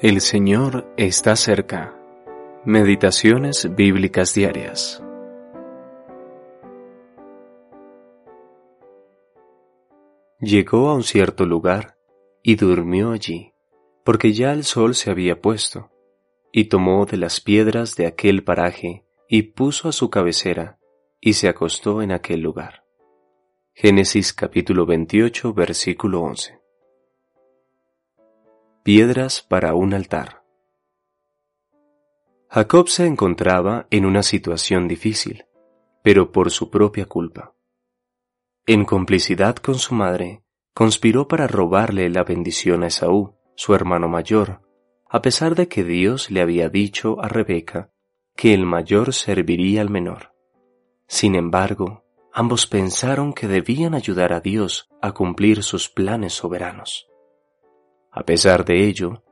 El Señor está cerca. Meditaciones bíblicas diarias. Llegó a un cierto lugar y durmió allí, porque ya el sol se había puesto, y tomó de las piedras de aquel paraje y puso a su cabecera, y se acostó en aquel lugar. Génesis capítulo 28 versículo 11. Piedras para un altar. Jacob se encontraba en una situación difícil, pero por su propia culpa. En complicidad con su madre, conspiró para robarle la bendición a Esaú, su hermano mayor, a pesar de que Dios le había dicho a Rebeca que el mayor serviría al menor. Sin embargo, ambos pensaron que debían ayudar a Dios a cumplir sus planes soberanos. A pesar de ello,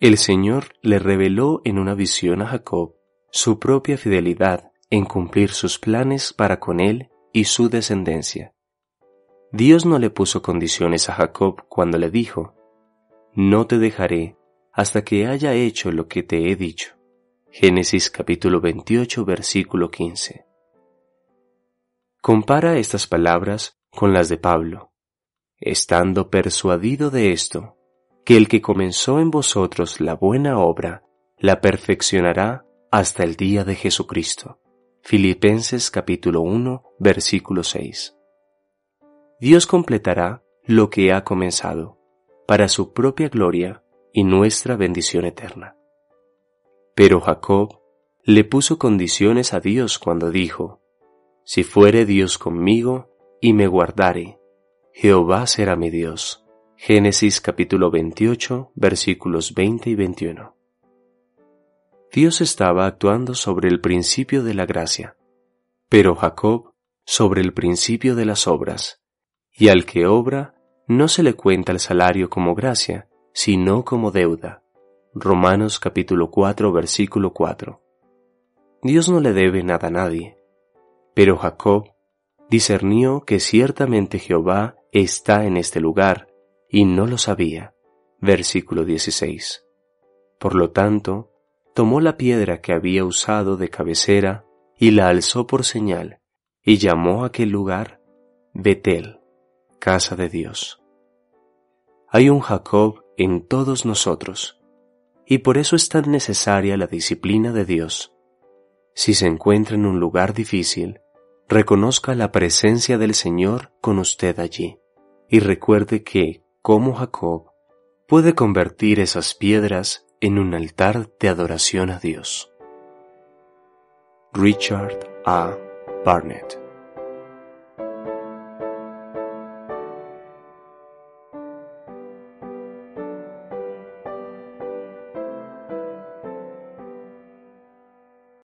el Señor le reveló en una visión a Jacob su propia fidelidad en cumplir sus planes para con él y su descendencia. Dios no le puso condiciones a Jacob cuando le dijo, No te dejaré hasta que haya hecho lo que te he dicho. Génesis capítulo 28 versículo 15. Compara estas palabras con las de Pablo. Estando persuadido de esto, que el que comenzó en vosotros la buena obra, la perfeccionará hasta el día de Jesucristo. Filipenses capítulo 1, versículo 6. Dios completará lo que ha comenzado, para su propia gloria y nuestra bendición eterna. Pero Jacob le puso condiciones a Dios cuando dijo, Si fuere Dios conmigo y me guardare, Jehová será mi Dios Génesis capítulo 28 versículos 20 y 21. Dios estaba actuando sobre el principio de la gracia, pero Jacob sobre el principio de las obras, y al que obra no se le cuenta el salario como gracia, sino como deuda. Romanos capítulo 4 versículo 4. Dios no le debe nada a nadie, pero Jacob discernió que ciertamente Jehová está en este lugar, y no lo sabía. Versículo 16. Por lo tanto, tomó la piedra que había usado de cabecera y la alzó por señal, y llamó a aquel lugar Betel, casa de Dios. Hay un Jacob en todos nosotros, y por eso es tan necesaria la disciplina de Dios. Si se encuentra en un lugar difícil, reconozca la presencia del Señor con usted allí, y recuerde que, cómo Jacob puede convertir esas piedras en un altar de adoración a Dios. Richard A. Barnett